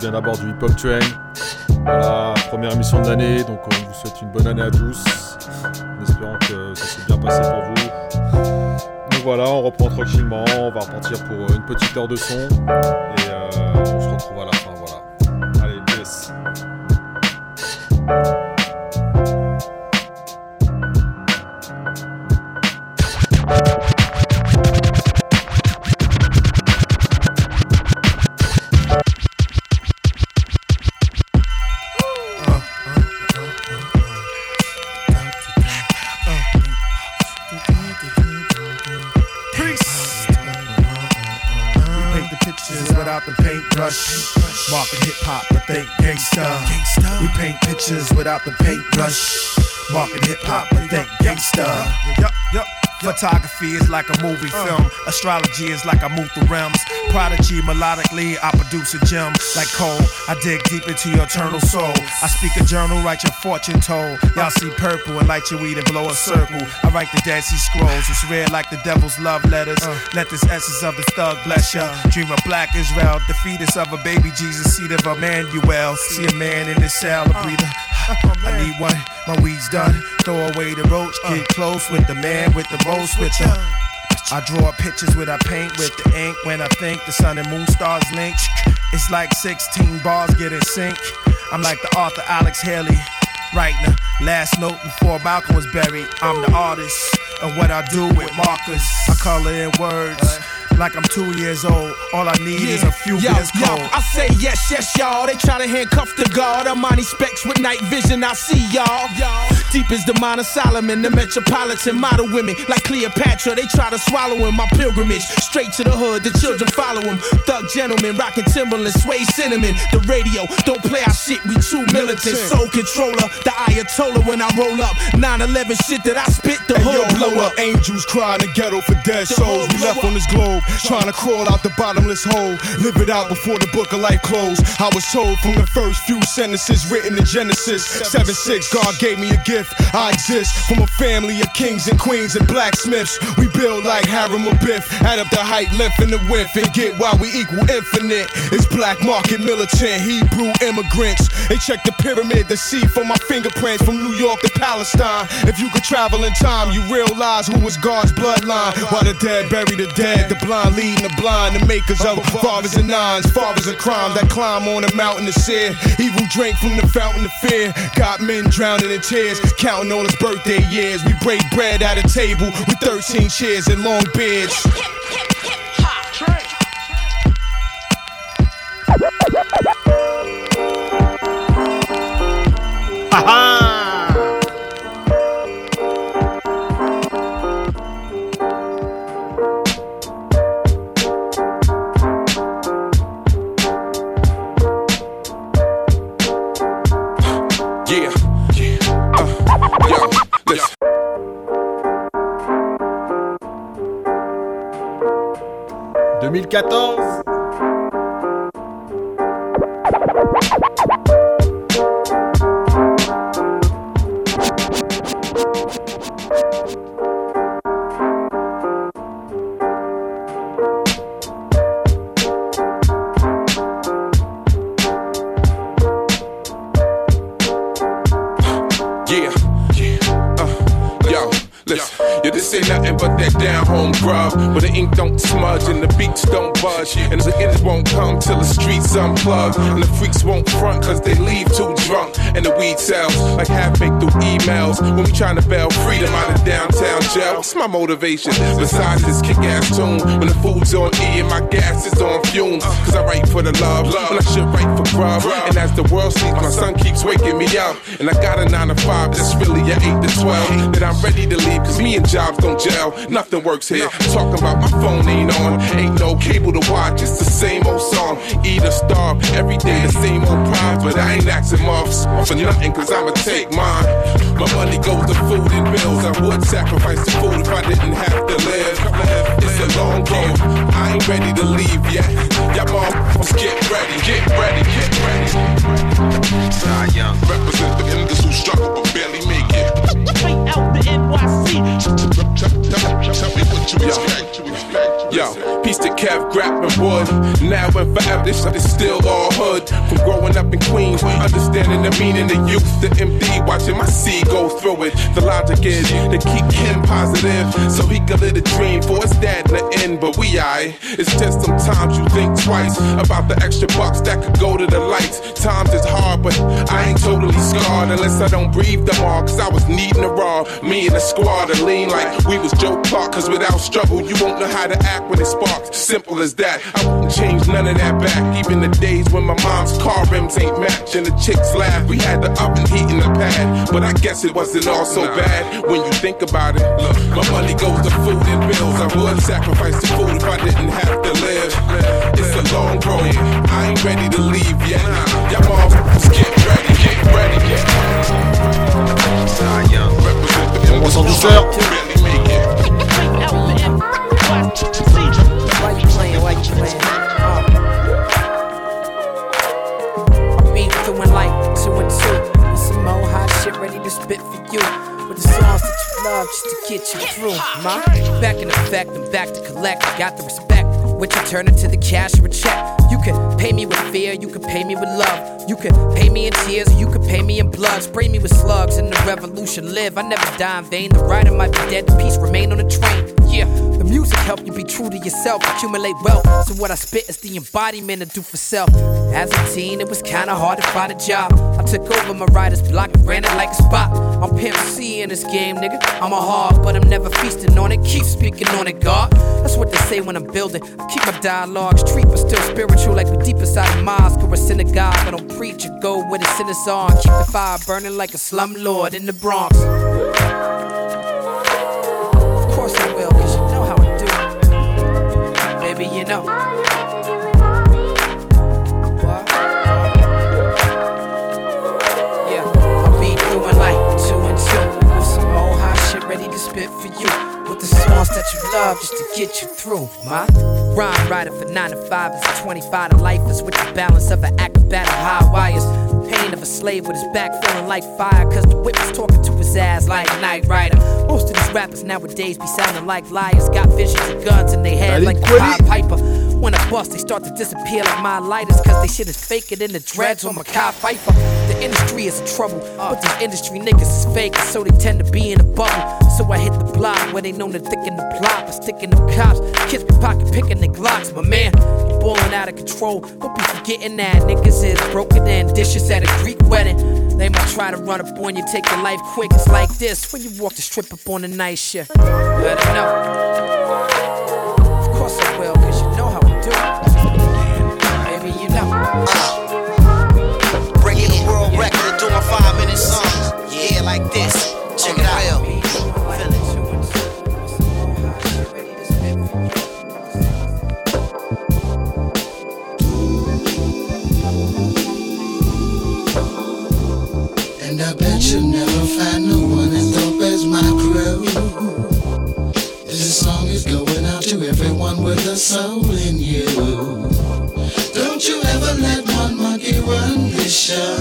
bien à bord du Hip Hop Train. Voilà, première émission de l'année, donc on vous souhaite une bonne année à tous. En espérant que ça s'est bien passé pour vous. Donc voilà, on reprend tranquillement, on va repartir pour une petite heure de son. Et euh, on se retrouve à la Photography is like a movie uh. film. Astrology is like I move through realms. Prodigy, melodically, I produce a gem. Like coal, I dig deep into your eternal soul. I speak a journal, write your fortune told. Y'all see purple and light your weed and blow a circle. I write the Dead Sea Scrolls. It's red like the devil's love letters. Uh. Let this essence of the thug bless ya. Dream of black Israel, the fetus of a baby Jesus, seed of Emmanuel. See a man in his cell, a uh. breather. I need one, my weed's done. Throw away the roach, get uh. close with the man with the rose with the. I draw pictures with I paint with the ink when I think the sun and moon stars link. It's like 16 bars get in sync. I'm like the author Alex Haley, writing the last note before Malcolm was buried. I'm the artist of what I do with markers. I color in words like I'm two years old. All I need is a few yo, beers yo, cold. I say yes, yes, y'all. They try to handcuff the guard. Armani specs with night vision. I see y'all. Deep as the Mount of Solomon, the metropolitan model women like Cleopatra. They try to swallow him. My pilgrimage straight to the hood. The children follow him. Thug gentlemen rocking Timberland, sway cinnamon. The radio don't play our shit. We too militant. Soul controller, the Ayatollah when I roll up. 9/11 shit that I spit. The Hey, hood blow blow up. Angels cry in the ghetto for dead The souls. We left on this globe, trying to crawl out the bottomless hole. Live it out before the book of life closed. I was told from the first few sentences written in Genesis 7 6, God gave me a gift. I exist from a family of kings and queens and blacksmiths. We build like Harem or Biff. Add up the height, length, and the width, and get why we equal infinite. It's black market militant, Hebrew immigrants. They check the pyramid to see for my fingerprints from New York to Palestine. If you could travel in time, you realize who was God's bloodline. While the dead bury the dead, the blind leading the blind, the makers of fathers and nines, fathers of crime that climb on a mountain to sear. Evil drink from the fountain of fear. Got men drowning in tears, counting all his birthday years. We break bread at a table with 13 chairs and long beards. 2014 Yeah. Motivation? Besides this kick ass tune. When the food's on E and my gas is on fumes. Cause I write for the love. When I should write for grub. And as the world sleeps, my son keeps waking me up. And I got a 9 to 5 that's really a 8 to 12. That I'm ready to leave cause me and jobs don't gel. Nothing works here. Talking about my phone ain't on. Ain't no cable to watch. It's the same old song. Eat or starve. Every day the same old problems. But I ain't asking offs for nothing cause I'ma take mine. My money goes to food and bills. I would sacrifice the food if I didn't have to live. Long game. I ain't ready to leave yet. Y'all motherfuckers get ready. Get ready. Get ready. Nah, young. Represent the niggas who struggle but barely make it. Straight out the NYC. Tell me what you expect. Yo, To Kev, Grap, and Wood. Now and forever, this shit is still all hood. From growing up in Queens, understanding the meaning of youth. The MD watching my seed go through it. The logic is to keep him positive so he can live a dream for his dad in the end. But we, I, it's just sometimes you think twice about the extra bucks that could go to the lights. Times is hard, but I ain't totally scarred unless I don't breathe all. Cause I was needing a raw. Me and the squad to lean like we was Joe Clark. Cause without struggle, you won't know how to act when it sparks. Simple as that. I wouldn't change none of that back. Even the days when my mom's car rims ain't matching. The chicks laugh. We had the oven heat in the pad. But I guess it wasn't all so bad when you think about it. Look, my money goes to food and bills. I would sacrifice the food if I didn't have to live. It's a long road. I ain't ready to leave yet. Y'all motherfuckers get ready, get ready, get ready. On va sans douceur. Really make it. Why you being uh, doing like two and two. With some more hot shit ready to spit for you. With the songs that you love just to get you through. Ma, back in effect, I'm back to collect. I got the respect. Which you turn into the cash or a check. You can pay me with fear, you can pay me with love. You can pay me in tears, or you can pay me in blood. Spray me with slugs and the revolution live. I never die in vain. The rider might be dead, the peace remain on the train. Yeah, the music help you be true to yourself, accumulate wealth. So what I spit is the embodiment of do for self. As a teen, it was kinda hard to find a job. I took over my writer's block and ran it like a spot. I'm Pimp C in this game, nigga. I'm a hard, but I'm never feasting on it. Keep speaking on it, God. That's what they say when I'm building. I keep my dialogues street, but still spiritual, like we deep inside a mosque or a synagogue. I don't preach or go where the sinners are. Keep the fire burning like a slumlord in the Bronx. Get you through, my rhyme writer for 9 to 5 is a 25 to life is with the balance of an acrobat of high wires. Pain of a slave with his back feeling like fire, cause the whip was talking to his ass like Knight Rider. Most of these rappers nowadays be sounding like liars, got visions of guns in their head like. Pied Piper. When I bust, they start to disappear like my lighters, cause they shit is faker than the dreads on Makai Pfeiffer. The industry is in trouble, but these industry niggas is fake, so they tend to be in a bubble. So I hit the block where they known to thicken the plot, but sticking them cops. Kids be pocket picking their glocks, my man. Balling out of control, don't be forgetting that niggas is broken and dishes at a Greek wedding. They might try to run up on you, take your life quick. It's like this when you walk the strip up on the night shift. Let it know. Soul in you. Don't you ever let one monkey run this show.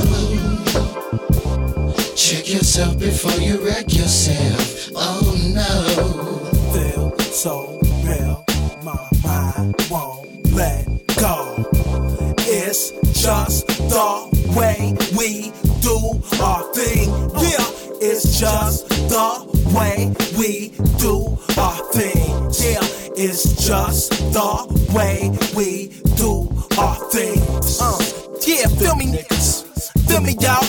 Check yourself before you wreck yourself. Oh no. feel so real. My mind won't let go. It's just the way we do our thing. Yeah, it's just the way we do our thing. Yeah, it's just the way we do our thing. Uh, yeah, feel me, niggas. Feel me, y'all.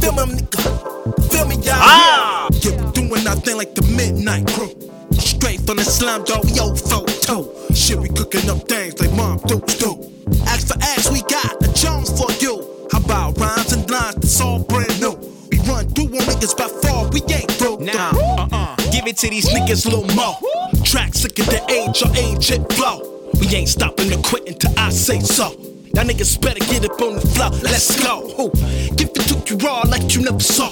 Feel me, nigga. Feel me, y'all. Ah! Yeah, we doing our thing like the midnight crew. Straight from the slum, dog, yo, photo. Shit, we cooking up things like mom dukes do. Ask for ass, we got a Jones for you. How about rhymes and lines that's all brand new? We run through on niggas by far, we ain't broke Nah, down. uh-uh. Give it to these niggas, a little more. Tracks sick of the age or ancient flow. We ain't stopping to quit until I say so. Y'all niggas better get up on the floor. Let's go. Ooh. Give it to you raw like you never saw.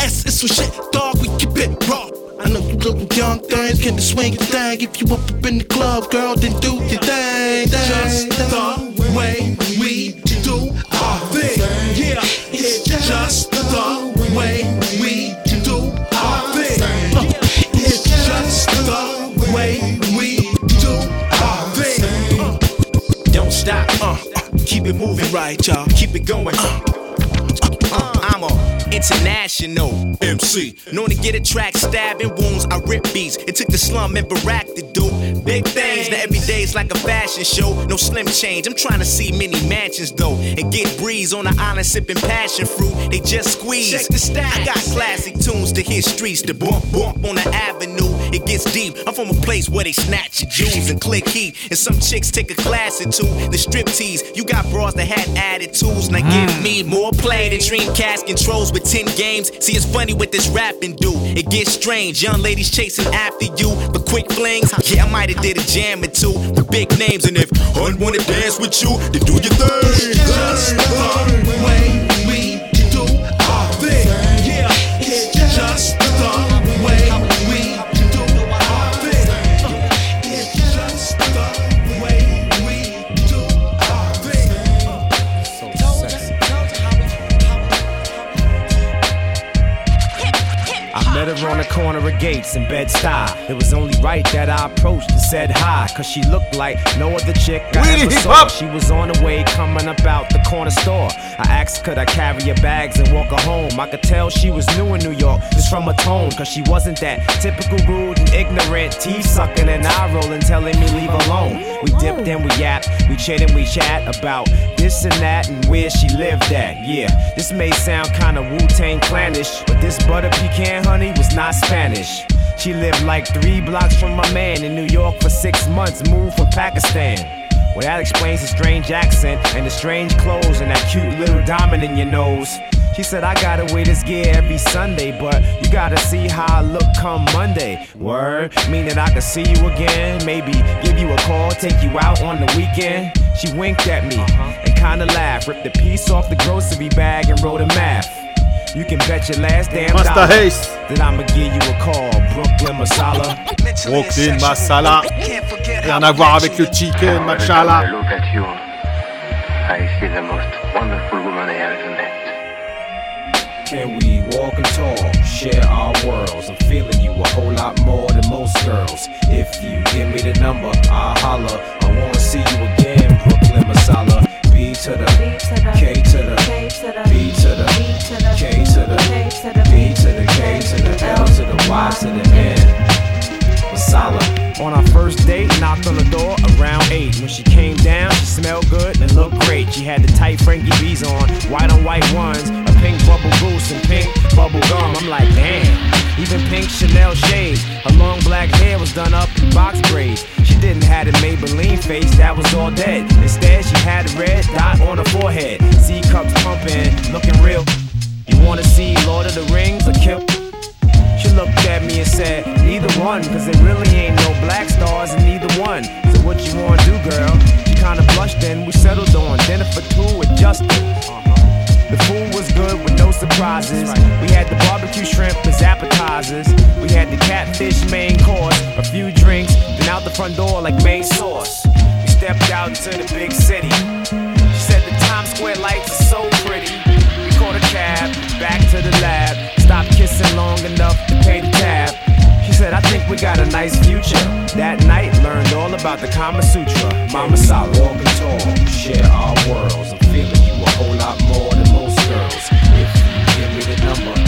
S is some shit, dog. We keep it raw. I know you little young things can swing your thing. If you up, up in the club, girl, then do your thing. Just the way we do our thing. Yeah, it's just don't stop. Uh, keep it moving right, y'all. Keep it going. Uh, uh, I'm a international MC. Known to get a track stabbing wounds, I rip beats. It took the slum and Barack to do big things. Now every day's like a fashion show, no slim change. I'm trying to see many mansions though, and get breeze on the island sipping passion fruit. They just squeeze. Check the stats. I got classic tunes to hit streets, to bump bump on the avenue. It gets deep. I'm from a place where they snatch your jewels and click heat, and some chicks take a class or two. The strip tease, you got bras that had attitudes. Now give mm. me more play than Dreamcast controls with 10 games. See, it's funny what this rapping do. It gets strange. Young ladies chasing after you, but quick flings. Yeah, I might have did a jam or two with big names. And if I wanna dance with you, then do your thing. Just the way Gates in Bed-Stuy. It was only right that I approached and said hi, cause she looked like no other chick I ever saw. She was on the way coming up out the corner store. I asked, could I carry her bags and walk her home? I could tell she was new in New York, just from her tone, cause she wasn't that typical rude and ignorant, teeth sucking and eye rolling, telling me leave alone. We dipped and we yapped, we chit and we chat about this and that and where she lived at. Yeah, this may sound kinda Wu Tang clannish, but this butter pecan honey was not Spanish. She lived like three blocks from my man in New York for six months, moved from Pakistan. Well, that explains the strange accent and the strange clothes and that cute little diamond in your nose. She said, I gotta wear this gear every Sunday, but you gotta see how I look come Monday. Word, meaning I can see you again, maybe give you a call, take you out on the weekend. She winked at me uh-huh. and kinda laughed, ripped a piece off the grocery bag and wrote a math. You can bet your last damn Master dollar Haste. that I'ma give you a call, Brooklyn Masala. Brooklyn Masala. Rien à voir avec le chicken, I machala. look at you. I see the most wonderful woman I ever met. Can we walk and talk, share our worlds? I'm feeling you a whole lot more than most girls. If you give me the number, I'll holler. I wanna see you again, Brooklyn Masala. B to the K to the On our first date, knocked on the door around 8. When she came down, she smelled good and looked great. She had the tight Frankie B's on, white on white ones, a pink bubble goose and pink bubble gum. I'm like, damn. Even pink Chanel shades. Her long black hair was done up in box braids. She didn't have a Maybelline face, that was all dead. Instead, she had a red dot on her forehead. C cups pumping, looking real. You wanna see Lord of the Rings or kill? She looked at me and said, Neither one, cause there really ain't no black stars in neither one. So what you wanna do, girl? She kinda blushed and we settled on dinner for two with Justin. Uh-huh. The food was good with no surprises. We had the barbecue shrimp as appetizers. We had the catfish main course, a few drinks, then out the front door like main sauce. We stepped out into the big city. She said the Times Square lights are so pretty. Caught a cab, back to the lab. Stopped kissing long enough to pay the tab. She said, I think we got a nice future. That night, learned all about the Kama Sutra. Mama Sala, walk and talk, share our worlds. I'm feeling you a whole lot more than most girls. If you give me the number,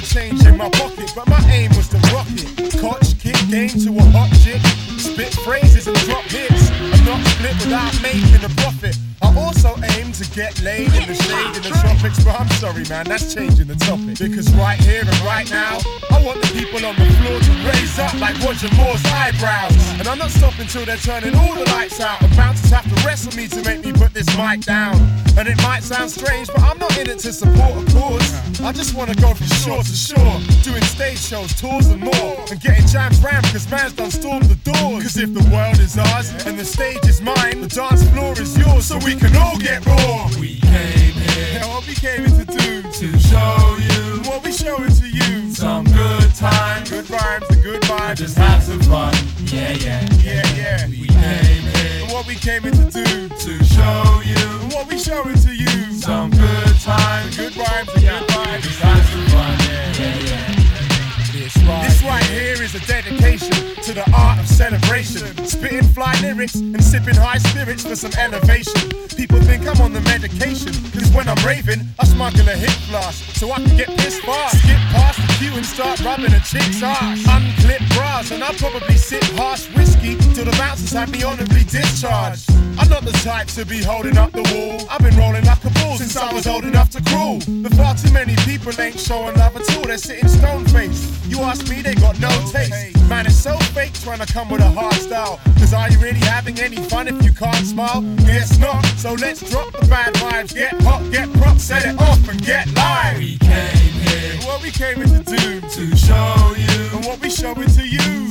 change in my pocket, but my aim was to rock it. Coach, kick game to a hot chick. Spit phrases and drop hits. I'm not split without making a profit. To get laid in the shade in the tropics, but I'm sorry, man, that's changing the topic. Because right here and right now, I want the people on the floor to raise up like Roger Moore's eyebrows. And I'm not stopping till they're turning all the lights out. And bouncers have to wrestle me to make me put this mic down. And it might sound strange, but I'm not in it to support a cause. I just wanna go from shore to shore, doing stage shows, tours and more, and getting jams rammed cause man's done stormed the doors. Cause if the world is ours and the stage is mine, the dance floor is yours, so we can all get raw. We came here, yeah, what we came here to do, to show you what we showing to you. Some good times, good rhymes and good vibes, just have some fun. Yeah, yeah, yeah, yeah. We came here, what we came here to do, to show you what we showing to you. Some good times, good rhymes and good vibes, right here is a dedication to the art of celebration. Spitting fly lyrics and sipping high spirits for some elevation. People think I'm on the medication, cause when I'm raving, I smuggle a hip flask so I can get pissed fast. Skip past the queue and start rubbing a chick's ass. Unclip bras, and I'll probably sip harsh whiskey till the bouncers have me honorably discharged. I'm not the type to be holding up the wall. I've been rolling like a since I was old enough to crawl. But far too many people ain't showing love at all. They're sitting stone faced. You ask me, they got no taste. Man, it's so fake trying to come with a hard style. Cause are you really having any fun if you can't smile? Guess not. So let's drop the bad vibes. Get hot, get prop, set it off and get live. We came here. What we came here to do. To show you. And what we showing to you.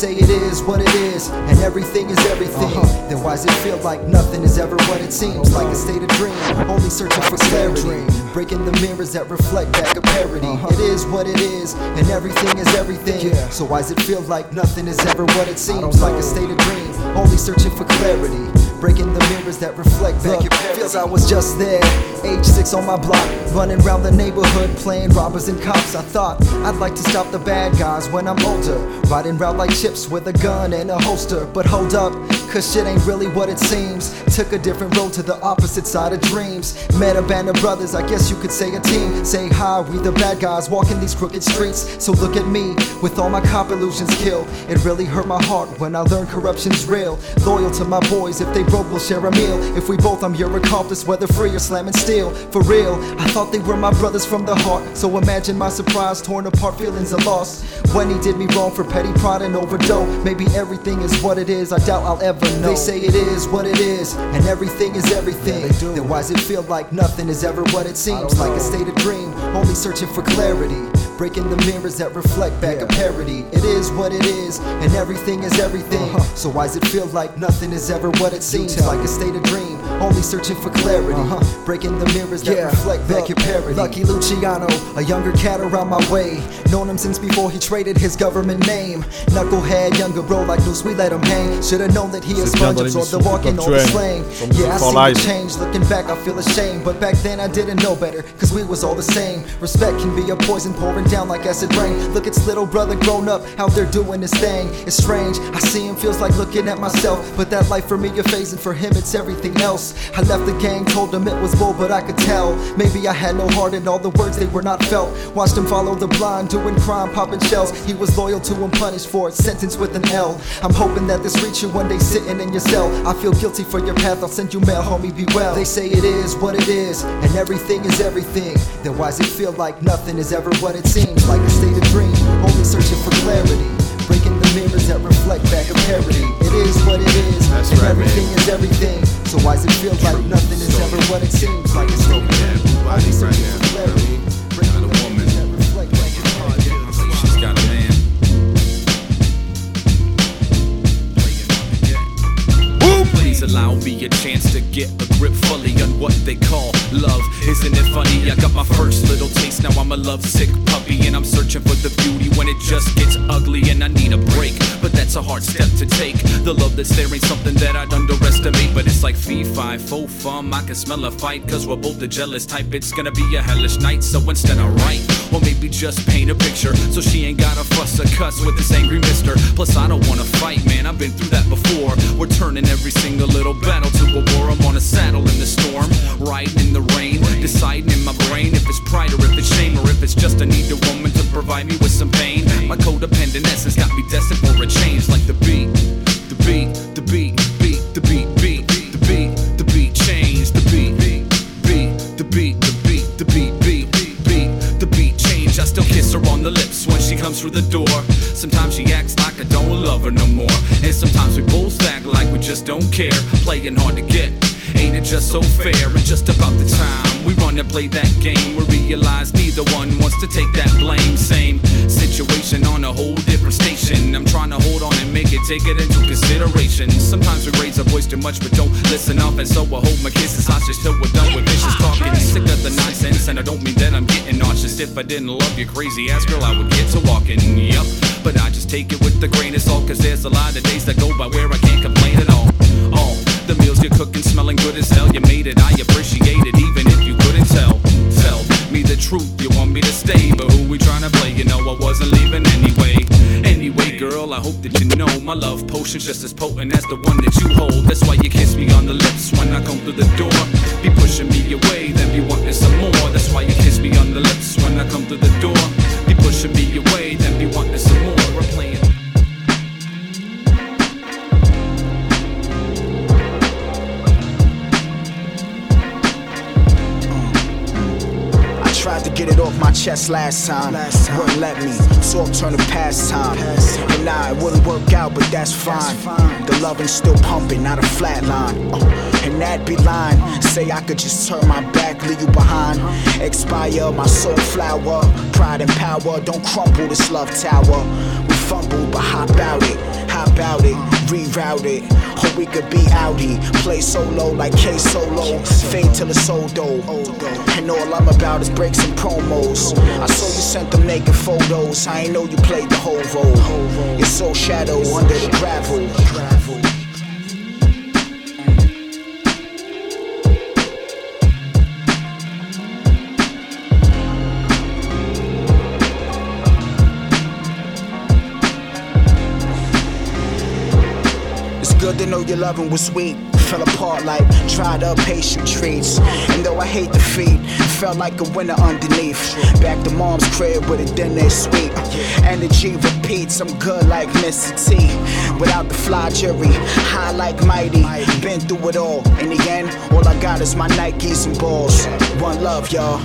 Say it is what it is, and everything is everything. Uh-huh. Then why does it feel like nothing is ever what it seems? Like a state of dream, only searching for clarity. Breaking the mirrors that reflect back a parody. It is what it is, and everything is everything. So why does it feel like nothing is ever what it seems? Like a state of dream, only searching for clarity. Breaking the mirrors that reflect back your parody. Feels I was just there, age six on my block, running around the neighborhood playing robbers and cops. I thought I'd like to stop the bad guys when I'm older, riding around like CHiPs with a gun and a holster. But hold up, cause shit ain't really what it seems. Took a different road to the opposite side of dreams. Met a band of brothers, I guess you could say a team. Say hi, we the bad guys walking these crooked streets. So look at me, with all my cop illusions killed. It really hurt my heart when I learned corruption's real. Loyal to my boys, if they broke, we'll share a meal. If we both, I'm your accomplice, whether free or slamming steel. For real, I thought they were my brothers from the heart. So imagine my surprise, torn apart feelings of loss. When he did me wrong for petty pride and overdose. Maybe everything is what it is, I doubt I'll ever know. They say it is what it is, and everything is everything. then why does it feel like nothing is ever what it seems? Like a state of dream, only searching for clarity. Breaking the mirrors that reflect back a parody. It is what it is, and everything is everything. So why does it feel like nothing is ever what it seems? Like a state of dream, only searching for clarity. huh Breaking the mirrors that reflect back your parody. Lucky Luciano, a younger cat around my way. Known him since before he traded his government name. Knucklehead, younger bro like Noose, we let him hang. Should've known that he is C'est bien sponge dans absorbed the walking, Hip all the slang. Yeah, I see the change. Looking back, I feel ashamed. But back then I didn't know better, cause we was all the same. Respect can be a poison pouring down like acid rain. Look, it's little brother grown up, how they're doing this thing. It's strange. I see him, feels like looking at myself. But that life for me, a phase, and for him, it's everything else. I left the gang, told them it was bull, but I could tell. Maybe I had no heart, and all the words they were not felt. Watched him follow the blind, doing crime, popping shells. He was loyal to him, punished for it, sentenced with an L. I'm hoping that this reach you one day sitting in your cell. I feel guilty for your path, I'll send you mail, homie, be well. They say it is what it is, and everything is everything. Then why does it feel like nothing is ever what it seems? Like a state of dream, only searching for clarity. Breaking the mirrors that reflect back a parody. It is what it is, That's and right, everything man. is everything. So why does it feel like nothing is ever what it seems? Like a state of dream, only Please allow me a chance to get a grip fully on what they call love. Isn't it funny? I got my first little taste, now I'm a lovesick puppy, and I'm searching for the beauty when it just gets ugly, and I need a break. But that's a hard step to take. The love that's there ain't something that I'd underestimate, but it's like fee, fi, fo, fum. I can smell a fight, cause we're both the jealous type. It's gonna be a hellish night, so instead I write, or maybe just paint a picture, so she ain't gotta fuss or cuss with this angry mister. Plus, I don't wanna fight, man, I've been through that before. We're turning every single little battle to a war. I'm on a saddle in the storm, riding in the rain, deciding in my brain if it's pride or if it's shame or if it's just I need a woman to provide me with some pain. My codependent essence got me destined for a change, like the beat, the beat, the beat, comes through the door. Sometimes she acts like I don't love her no more, and sometimes we both act like we just don't care, playing hard to get. Ain't it just so fair? And just about the time we run and play that game, we realize neither one wants to take that blame. Same situation on a whole different station. I'm trying to hold on and make it, take it into consideration. Sometimes we raise our voice too much, but don't listen up, and so I hold my kisses hostage till we're done with vicious talking. Sick of the nonsense, and I don't mean that I'm getting nauseous. If I didn't love you, crazy ass girl, I would get to walking. Yup, but I just take it with the grain of salt, cause there's a lot of days that go by where I can't complain cooking smelling good as hell. You made it, I appreciate it, even if you couldn't tell. Tell me the truth, you want me to stay, but who we trying to play? You know I wasn't leaving anyway. Anyway, girl, I hope that you know my love potion's just as potent as the one that you hold. That's why you kiss me on the lips when I come through the door. Be pushing me away, then be wanting some more. That's why you kiss me on the lips when I come through the door. Be pushing me away, then be wanting some get it off my chest last time. Wouldn't let me. Talk turned to pastime. And nah, it wouldn't work out, but that's fine. The loving's still pumping, not a flat line. Uh, and that be lying. Say I could just turn my back, leave you behind. Expire my soul flower. Pride and power, don't crumble this love tower. We fumble, but hop out it. Hop out it, reroute it. Or we could be outie. Play solo like K Solo. Fade till it's old though. And all I'm about is breaks and promos. I saw you sent them naked photos. I ain't know you played the whole role. Your soul shadow under the gravel. Know your loving was sweet. Fell apart like dried up patient treats. And though I hate defeat, felt like a winner underneath. Back to mom's crib with a dinner sweet. Energy repeats, I'm good like Mr. T. Without the fly jury, high like mighty. Been through it all. In the end, all I got is my Nikes and balls. One love, y'all.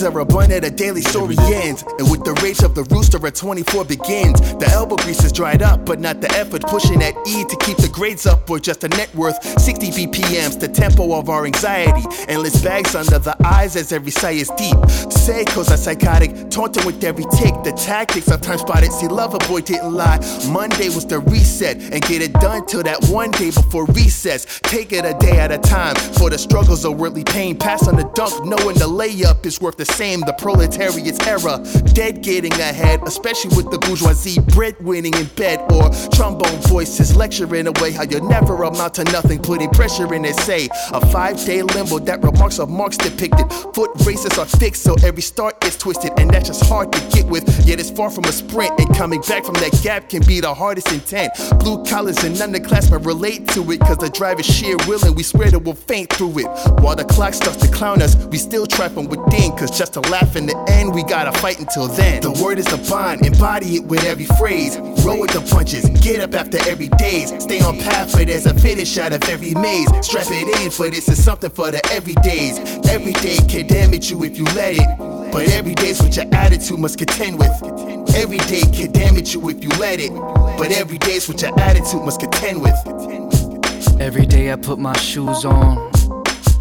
Disease are born at a daily story ends. And with the rage of the rooster at 24 begins. The elbow grease is dried up, but not the effort pushing that E to keep the grades up or just a net worth. 60 BPMs, the tempo of our anxiety. Endless bags under the eyes as every sigh is deep. Psychos are psychotic, taunting with every tick. The tactics of time spotted. See, lover boy didn't lie. Monday was the reset and get it done till that one day before recess. Take it a day at a time for the struggles of worldly pain. Pass on the dunk, knowing the layup is worth the same. The proletariat's era, dead getting ahead, especially with the bourgeoisie breadwinning in bed or trombone voices lecturing away how you'll never amount to nothing, putting pressure in essay. A five day limbo that remarks of marks depicted. Foot races are fixed, so every start is twisted, and that's just hard to get with. Yet it's far from a sprint, and coming back from that gap can be the hardest intent. Blue collars and underclassmen relate to it, cause the drive is sheer will, and we swear that we'll faint through it. While the clock starts to clown us, we still try from within, cause just to laugh in the end, we gotta fight until then. The word is the bond, embody it with every phrase. Roll with the punches, get up after every days. Stay on path, but there's a finish out of every maze. Strap it in, for this is something for the everydays. Every day can damage you if you let it. But every day's what your attitude must contend with. Every day can damage you if you let it. But every day's what your attitude must contend with. Every day I put my shoes on.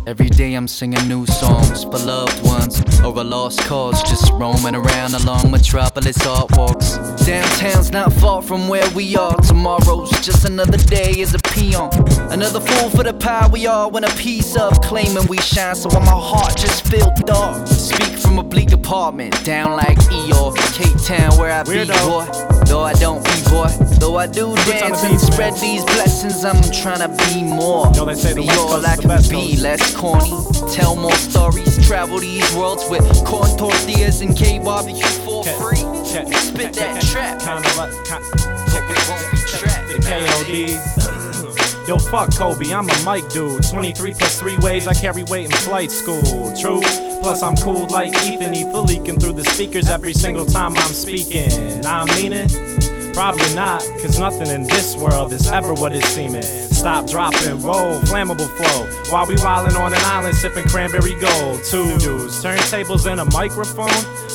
Every day I'm singing new songs for loved ones or a lost cause. Just roaming around along metropolis art walks. Downtown's not far from where we are. Tomorrow's just another day as a peon. Another fool for the power we are when a piece of claiming we shine. So while my heart just feel dark. Speak from a bleak apartment down like Eeyore, Cape Town where I be boy. Though I don't be boy, though I do dance and spread these blessings, I'm trying to be more. Yo, they say the be all I can be, coast. Corny. Tell more stories, travel these worlds with corn tortillas and K barbecue for free. Spit that trap. KOD. Yo, fuck Kobe, I'm a mic dude. 23 plus 3 ways I carry weight in flight school. True. Plus, I'm cool like Ethan, he leaking through the speakers every single time I'm speaking. I mean it? Probably not, cause nothing in this world is ever what it's seeming. Stop, drop, and roll, flammable flow. While we wildin' on an island sipping cranberry gold. Two dudes, turntables and a microphone.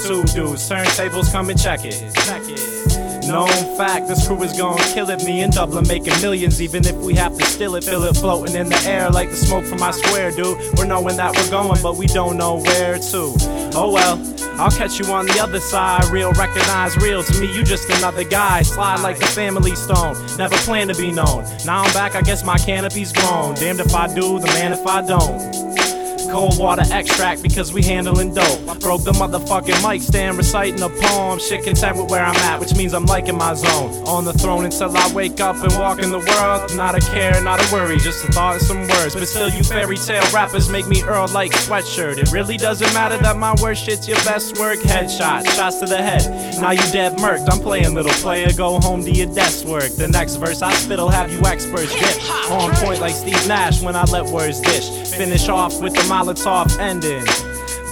Two dudes, turntables, come and check it. Check it. Known fact, this crew is gonna kill it. Me and Dublin making millions, even if we have to steal it. Feel it floating in the air like the smoke from my square, dude. We're knowing that we're going, but we don't know where to. Oh well, I'll catch you on the other side. Real recognize real. To me, you just another guy. Slide like the family stone. Never plan to be known. Now I'm back, I guess my canopy's grown. Damned if I do, the man if I don't. Cold water extract because we handling dope. Broke the motherfucking mic stand, reciting a poem. Shit content with where I'm at, which means I'm liking my zone. On the throne until I wake up and walk in the world. Not a care, not a worry, just a thought and some words. But still, you fairy tale rappers make me Earl like sweatshirt. It really doesn't matter that my worst shit's your best work. Headshot, shots to the head. Now you dead murked. I'm playing little player, go home to your desk work. The next verse I spit'll have you experts dip. On point like Steve Nash when I let words dish. Finish off with the Molotov ending.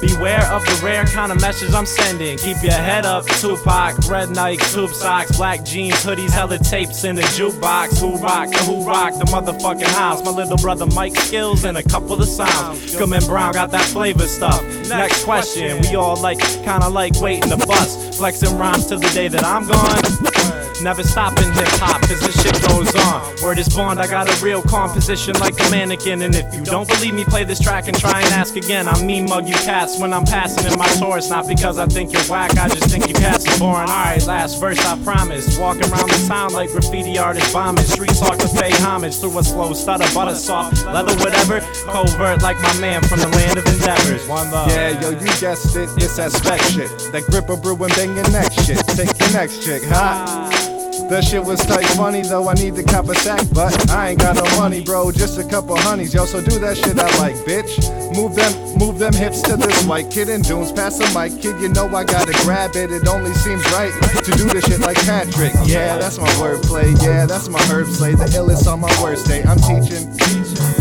Beware of the rare kind of message I'm sending. Keep your head up, Tupac, red Nike, tube socks, black jeans, hoodies, hella tapes in the jukebox. Who rock the who rock the motherfucking house? My little brother Mike Skills and a couple of sounds. Goodman Brown got that flavor stuff. Next question, we all like, kinda like waiting to bust. Flexing rhymes till the day that I'm gone. Never stopping hip hop, cause this shit goes on. Word is bond, I got a real composition like a mannequin. And if you don't believe me, play this track and try and ask again. I mean, mug you cats when I'm passing in my Taurus. Not because I think you're whack, I just think you cats are boring. Alright, last verse, I promise. Walking around the town like graffiti artists bombing. Street talk to pay homage through a slow stutter, butter soft, leather, whatever. Covert like my man from the land of endeavors. One love. Yeah, yo, you guessed it, it's that spec shit. That gripper brew and bang your neck shit. Take the next chick, huh? That shit was tight funny though, I need to cop a sack, but I ain't got no money, bro. Just a couple honeys, yo. So do that shit I like, bitch. Move them, move them hips to this white kid in dunes. Pass the mic, kid. You know I gotta grab it. It only seems right to do this shit like Patrick. Yeah, that's my wordplay. Yeah, that's my herb slay. The illest on my worst day. I'm teaching.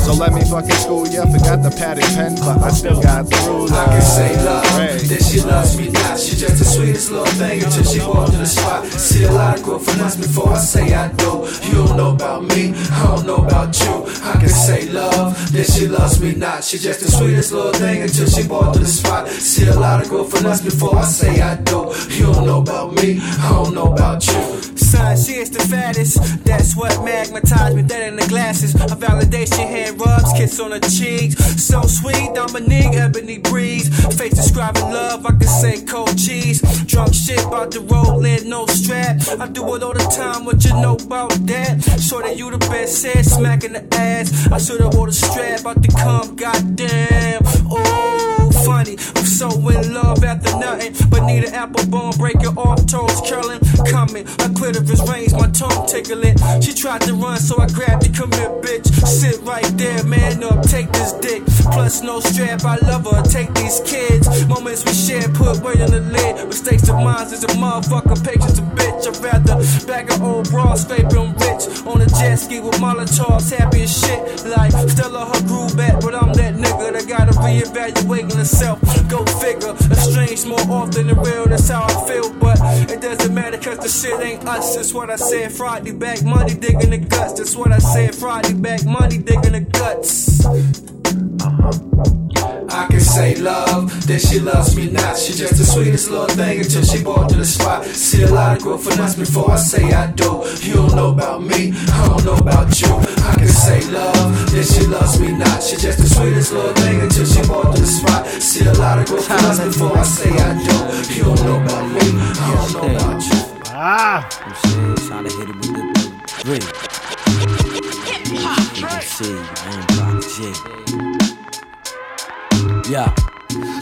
So let me fucking school ya. Forgot the padded pen, but I still got the through. I can say love, Hey. then she loves me not. She just the sweetest little thing until she walked in the spot. See a lot of growth from us before I say I do. You don't know about me, I don't know about you. I can say love, then she loves me not. She just the sweetest little thing until she bought to the spot. See a lot of growth from us before I say I do. You don't know about me, I don't know about you. Son, she is the fattest. That's what magnetized me dead in the glasses. A validation hand rubs, kiss on the cheeks. So sweet, I'm a Dominique, ebony breeze. Face describing love, I can say cold cheese. Drunk shit about the roll in, no strap. I do it all the time, what you know about that? Shorty, you the best said, smacking the ass. I should've wore the strap out the come, goddamn. Ooh, funny. I'm so in love after nothing. But need an apple bone, break it off, toes curling. Coming, my clitoris range, my tongue tickling. She tried to run, so I grabbed it, come here, bitch. Sit right there, man up, take this dick. Plus, no strap, I love her, take these kids. Moments we share, put weight on the lid. Mistakes of mine is a motherfucker, patience a bitch. I'd rather bag of old bras, vaping rich. On a jet ski with Molotovs, happy as shit. Like, Stella, her groove back, but I'm that nigga that gotta reevaluate himself. Go figure, estranged more often than real, that's how I feel. But it doesn't matter, cause the shit ain't us. That's what I said. Friday back, money digging the guts. That's what I said. Friday back, money digging the guts. I can say love, then she loves me not. She just the sweetest little thing until she brought to the spot. See a lot of growth from us before I say I do. You don't know about me, I don't know about you. I can say love, then she loves me not. She just the sweetest little thing until she brought to the spot. See a lot of growth from us before I say I do. You don't know about me, I don't know about you. Ah! I'm saying, trying to hit it with the three. You can see, I'm Prodigy. Yeah.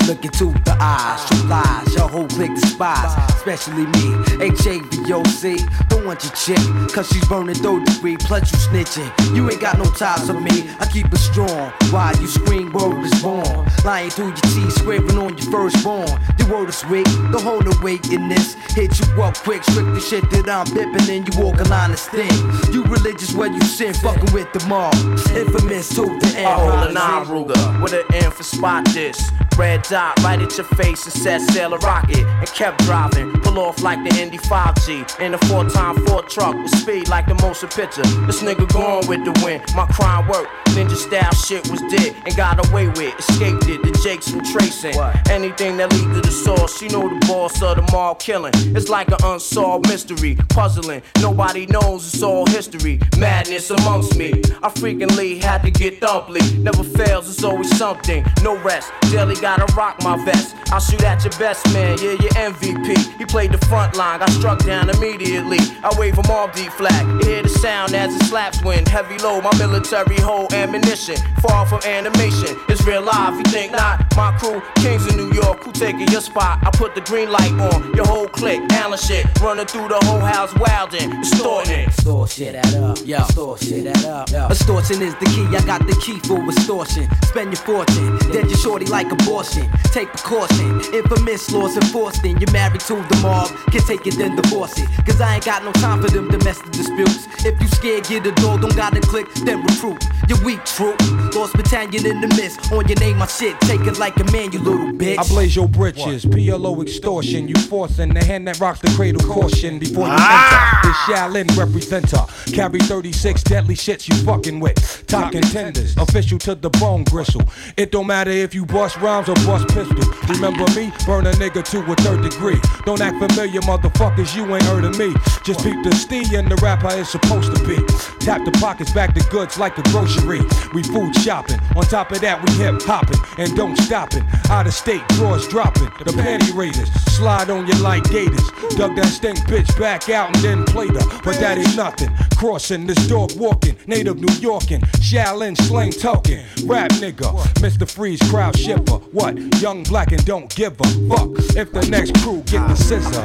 Look into the eyes, true lies, your whole clique despise, especially me. H-A-V-O-C, don't want your chick, cause she's burning third degree, plus you snitching. You ain't got no ties with me, I keep it strong. While you scream, word is born. Lying through your teeth, scraping on your firstborn. The word is weak, the in this. Hit you up quick, strict the shit that I'm bipping, and you walk a line of sting. You religious where you sin, fucking with the mob. Infamous to the end. I hold a nine Ruger with an M for spot this. Red dot right at your face and said sail a rocket and kept driving. Pull off like the Indy 5G in a four time Ford truck with speed like the motion picture. This nigga going with the wind. My crime work. Ninja style shit was dead and got away with. Escaped it. The Jakes from tracing. Anything that lead to the source. You know the boss of the mob killing. It's like an unsolved mystery. Puzzling. Nobody knows it's all history. Madness amongst me. I frequently had to get dumply. Never fails. It's always something. No rest. Daily gotta rock my vest. I'll shoot at your best man, yeah, your MVP. He played the front line, got struck down immediately. I wave him off D flag. Hear the sound as it slaps wind. Heavy load, my military hold ammunition. Far from animation, it's real life, you think not? My crew, kings in New York, who taking your spot? I put the green light on, your whole clique, Allen shit. Running through the whole house, wildin', extorting. Extortion that up, yo. Extortion that up, yo. Extortion is the key, I got the key for extortion. Spend your fortune, dead your shorty like abortion. Take precaution, infamous laws enforced in. You're married to the mob, can take it then divorce it. Cause I ain't got no time for them domestic disputes. If you scared, get a door, don't gotta click, then recruit. You're weak, true. Lost battalion in the mist, on your name, my shit. Take it like a man, you little bitch. I blaze your britches, PLO extortion. You forcing the hand that rocks the cradle caution before you ah! enter. This Shaolin representer. Carry 36 deadly shits you fucking with. Top contenders, official to the bone gristle. It don't matter if you bust rhymes or bust pistol. Remember me? Burn a nigga to a third degree. Don't act familiar, motherfuckers, you ain't heard of me. Just peep the stee and the rapper is supposed to be. Tap the pockets, back the goods like a grocery. We food shopping. On top of that, we hip hopping and don't stopping. Out of state, drawers dropping. The panty raiders slide on you like gators. Dug that stink bitch back out and then played her. But that ain't nothing. Crossing this dog walking, native New Yorkin, Shaolin slang talking. Rap nigga, Mr. Freeze crowd shipper. What? Young black and don't give a fuck if the next crew get the scissor.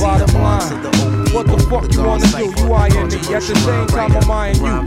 Bottom line, what the fuck you wanna do? You eyeing me at the same time I'm eyeing you.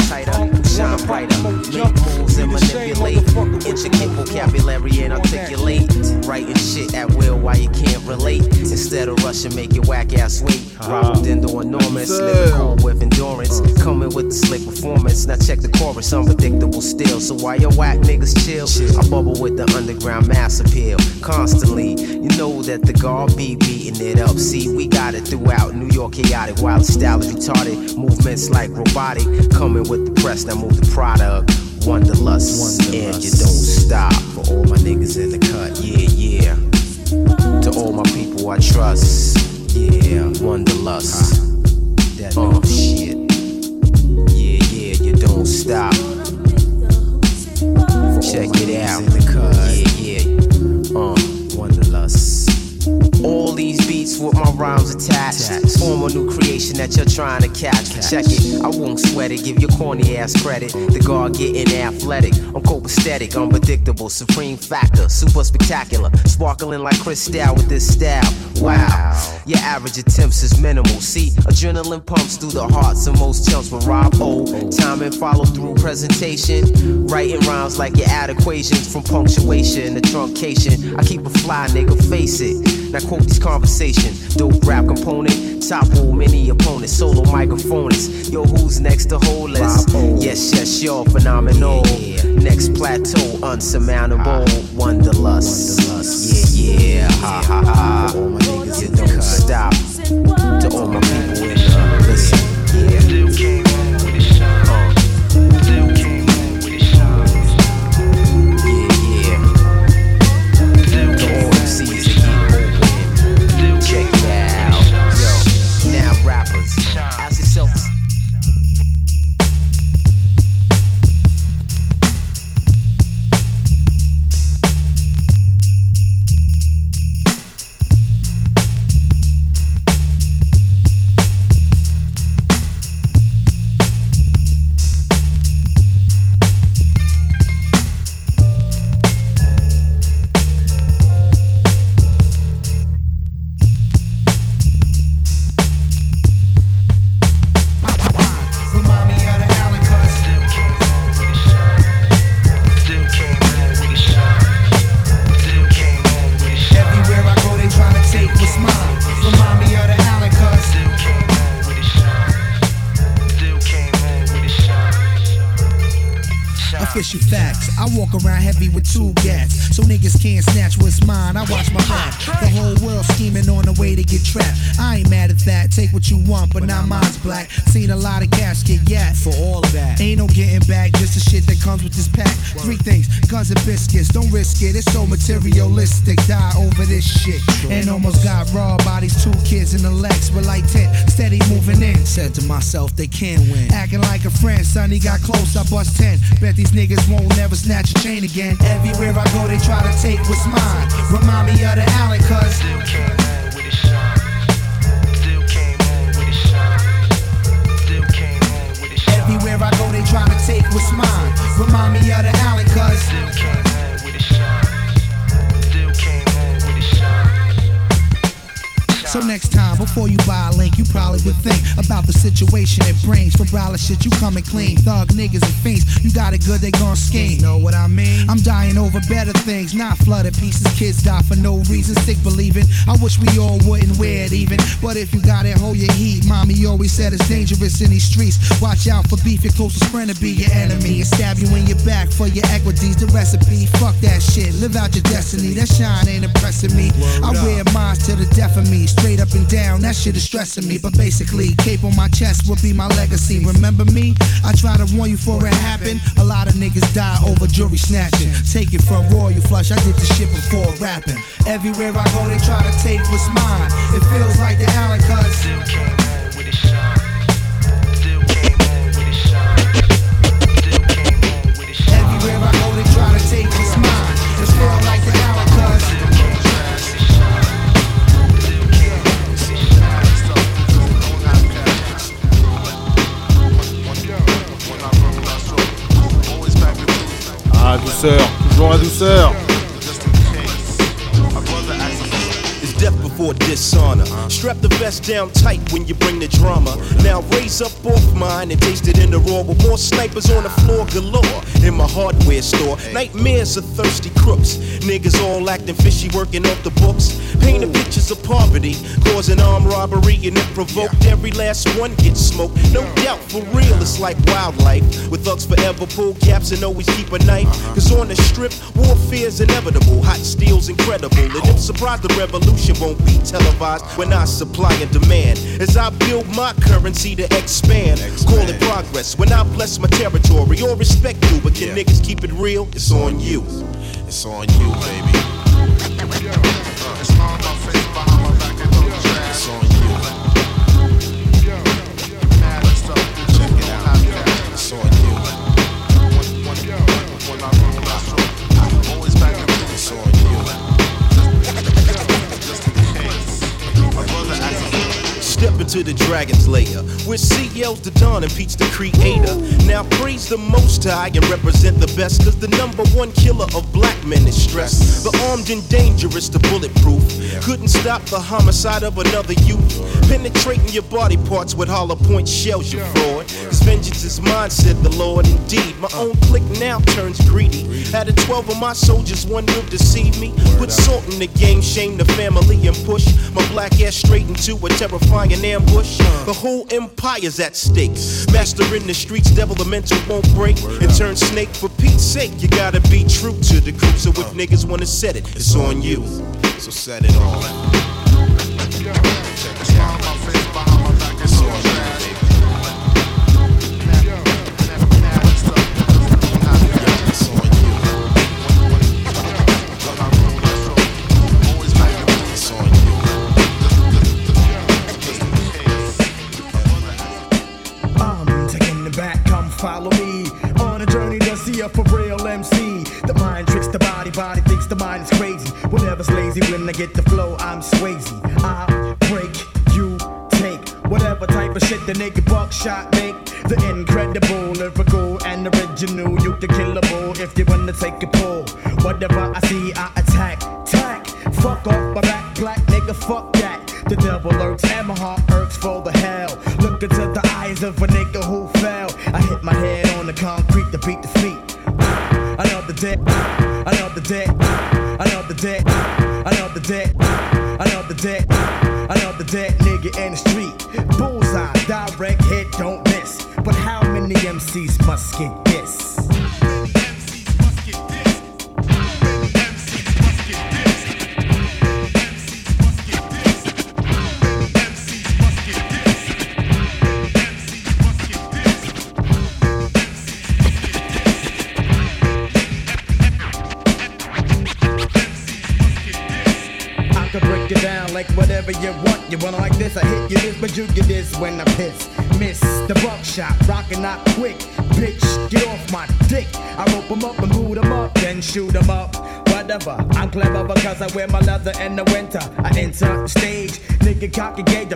Brighter, make moves and manipulate. Intricate vocabulary and articulate. Writing shit at will while you can't relate. Instead of rushing, make your whack ass wait. Rhododendron uh-huh. enormous, Sir. lyrical with endurance. Uh-huh. Coming with the slick performance. Now check the chorus, unpredictable still. So why your whack niggas chill, I bubble with the underground mass appeal. Constantly, you know that the guard be beating it up. See, we got it throughout New York, chaotic, wild style is retarded. Movements like robotic. Coming with the press, now move the product. Wonderlust, and you don't stop. For all my niggas in the cut, yeah, yeah. To all my people I trust, yeah, Wonderlust. Oh uh. shit, yeah, yeah, you don't stop. Check it out, yeah, yeah, Wonderlust. All these beats with my rhymes attached. Form a new creation that you're trying to catch. Check it, I won't sweat it. Give your corny ass credit. The guard getting athletic. I'm copacetic, unpredictable, supreme factor, super spectacular, sparkling like crystal with this style. Wow, your average attempts is minimal. See, adrenaline pumps through the hearts of most chumps. But Rob O, time and follow through presentation, writing rhymes like your add equations from punctuation to truncation. I keep a fly, nigga, face it. Now quote these conversations. Dope rap component, topple many opponents, solo microphones. Yo, who's next to holeless? Yes, yes, you're phenomenal. Next plateau, unsurmountable. Wonderlust. Yeah, yeah, ha ha ha. All my niggas, don't stop. To all my people what you want, but not mine's black. Seen a lot of cats get yak for all of that. Ain't no getting back, just the shit that comes with this pack. Three things: guns and biscuits. Don't risk it. It's so materialistic. Die over this shit. And almost got robbed by these two kids in the Lex with like 10. Steady moving in. Said to myself, they can't win. Acting like a friend, sonny got close. I bust 10. Bet these niggas won't never snatch a chain again. Everywhere I go, they try to take what's mine. Remind me of the Allen cuz. I go, they try to take what's mine. Remind me of the Allen cuz. So next time, before you buy a link, you probably would think about the situation it brings. For browler shit, you coming clean. Thug niggas and fiends, you got it good, they gon' scheme. Know what I mean? I'm dying over better things, not flooded pieces. Kids die for no reason, sick believing. I wish we all wouldn't wear it even. But if you got it, hold your heat. Mommy always said it's dangerous in these streets. Watch out for beef, your closest friend to be your enemy. And stab you in your back for your equities. The recipe, fuck that shit. Live out your destiny. That shine ain't impressing me. I wear mines to the death of me. Straight up and down, that shit is stressing me. But basically, cape on my chest will be my legacy. Remember me? I try to warn you before it happened. A lot of niggas die over jewelry snatching. Take it from Royal Flush, I did the shit before rapping. Everywhere I go, they try to take what's mine. It feels like the Allen Ah, douceur, toujours la douceur. For dishonor. Strap the vest down tight when you bring the drama. Now raise up off mine and taste it in the raw with more snipers on the floor galore in my hardware store. Nightmares of thirsty crooks. Niggas all acting fishy, working off the books. Painting pictures of poverty, causing armed robbery, and it provoked every last one gets smoked. No doubt, for real, it's like wildlife. With thugs forever pull caps and always keep a knife. Cause on the strip, warfare's inevitable. Hot steel's incredible. And I'm surprised the revolution won't be televised when I supply and demand. As I build my currency to expand, call it progress. When I bless my territory or respect you, but can niggas keep it real? It's on you. It's on you, baby. Into the dragon's lair, where CL's the dawn and Pete's the creator. Now praise the most high and represent the best, cause the number one killer of black men is stress. The armed and dangerous, the bulletproof. Couldn't stop the homicide of another youth. Penetrating your body parts with hollow point shells, you fraud. Cause vengeance is mine, said the Lord. Indeed, my own clique now turns greedy. Out of 12 of my soldiers, one will deceive me. Put salt in the game, shame the family, and push my black ass straight into a terrifying ambush. The whole empire's at stake. Master in the streets, devil the mental won't break. And turn snake for Pete's sake. You gotta be true to the crew. So if uh. niggas wanna set it, it's on you. So set it on. I'm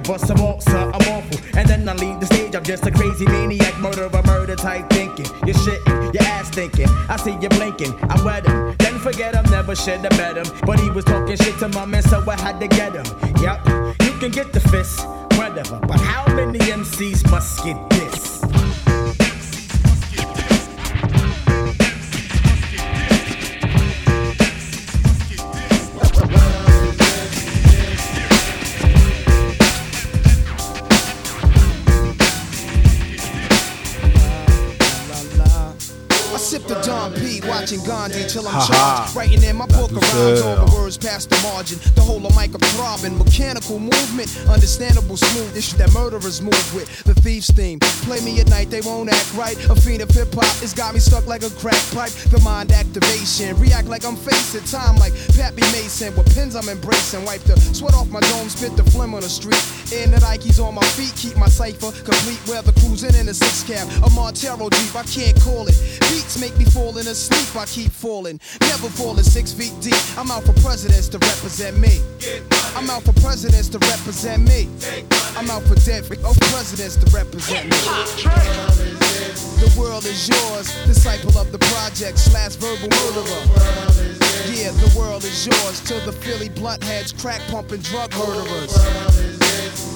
bust some off, I'm awful. And then I leave the stage, I'm just a crazy maniac, murderer, murder type thinking. You're shitting, your ass thinking. I see you blinking, I wet him. Then forget him, never should have met him. But he was talking shit to my man, so I had to get him. Yep, you can get the fist, whatever. But how many MCs must get this? P, watching Gandhi till I'm Ha charged. Writing in my book of rhymes, all the words past the margin. The whole of mic a throbbing, mechanical movement, understandable smooth. This shit that murderers move with. The thieves theme. Play me at night, they won't act right. A fiend of hip hop, it's got me stuck like a crack pipe. The mind activation, react like I'm facing time like Pappy Mason. With pins I'm embracing, wipe the sweat off my dome, spit the phlegm on the street. In the Nikes on my feet, keep my cipher complete. Weather cruising in a six cab, a Montero Jeep, I can't call it. Beats make me fall in a asleep, I keep falling. Never falling six feet deep. I'm out for presidents to represent me. I'm out for presidents to represent me. I'm out for dead oh, presidents to represent me. The world is yours, disciple of the project, slash verbal murderer. Yeah, the world is yours till the Philly blunt heads, crack pumping drug murderers.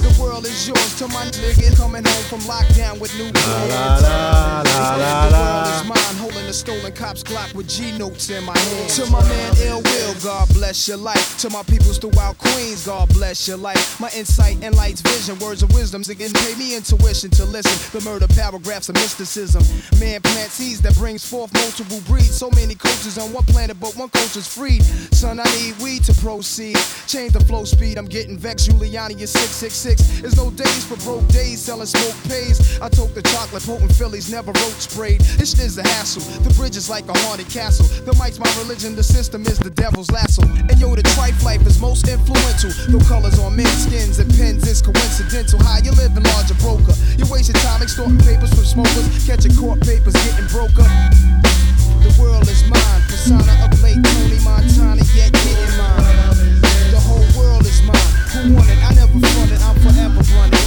The world is yours till my nigga coming home from lockdown with new plans. la, la, la, The la. world is mine, holding a stolen cop's Glock with G notes in my hand. To my man Ill Will, God bless your life. To my peoples throughout Queens, God bless your life. My insight and light's vision, words of wisdom, again pay me intuition to listen. The murder paragraphs of mysticism. Man plant seeds that brings forth multiple breeds. So many cultures on one planet, but one culture's freed. Son, I need weed to proceed. Change the flow speed, I'm getting vexed. Giuliani is 666. There's no days for broke days, selling smoke pays. I took the chocolate, potent Phillies, never road sprayed. This shit is a hassle. The bridge is like a haunted castle. The mic's my religion, the system is the devil's lasso. And yo, the trife life is most influential. Though colors on men's skins and pens is coincidental. How you living, larger broker? You're wasting time extorting papers from smokers, catching court papers, getting broker. The world is mine, persona of late Tony Montana, yet getting mine. The whole world is mine. Who want it? I never fronted, Forever running,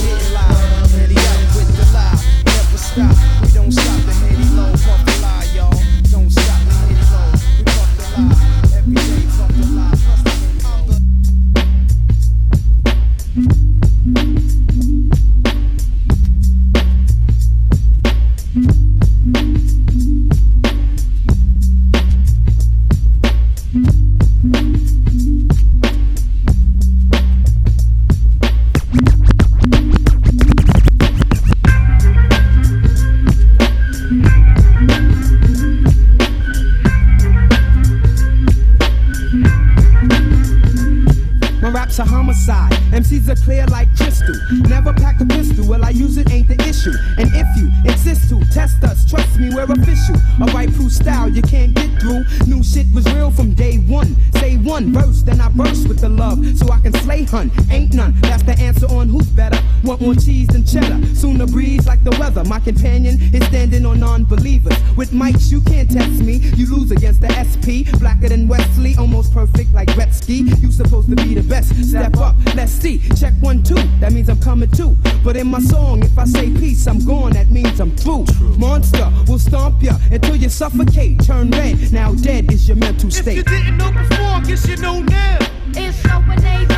companion is standing on non believers. With mics, you can't test me. You lose against the SP. Blacker than Wesley. Almost perfect like Gretzky. You supposed to be the best. Step up, let's see. Check one, two. That means I'm coming too. But in my song, if I say peace, I'm gone. That means I'm through. Monster will stomp ya until you suffocate. Turn red. Now dead is your mental state. If you didn't know before, guess you know now. It's so amazing,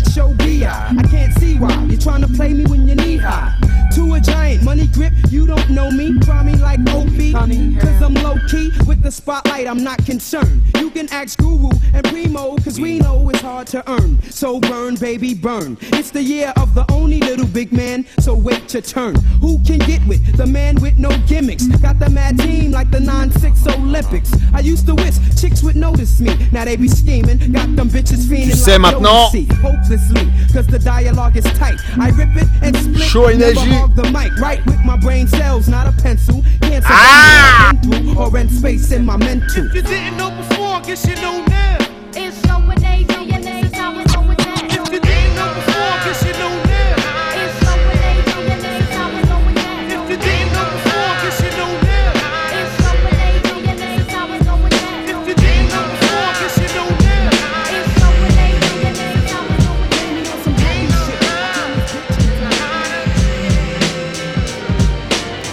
with show B. I can't see why you're trying to play me when you're knee high. To a giant, money grip, you don't know me. Try me like Opie, cause I'm low key. With the spotlight, I'm not concerned. You can ask Guru and Primo, cause we know it's hard to earn. So burn, baby, burn. It's the year of the only little big man, so wait your turn. Who can get with the man with no gimmicks? Got the mad team like the 9-6 Olympics. I used to wish chicks would notice me. Now they be scheming, got them bitches fiending Tu sais like maintenant. Jodeci, hopelessly, cause the dialogue is tight. I rip it and split. Chaud never énergie. Hog the mic, right with my brain cells, not a pencil. Can't Ah! what I've been through or rent space in my mental. If you didn't know before, I guess you know now.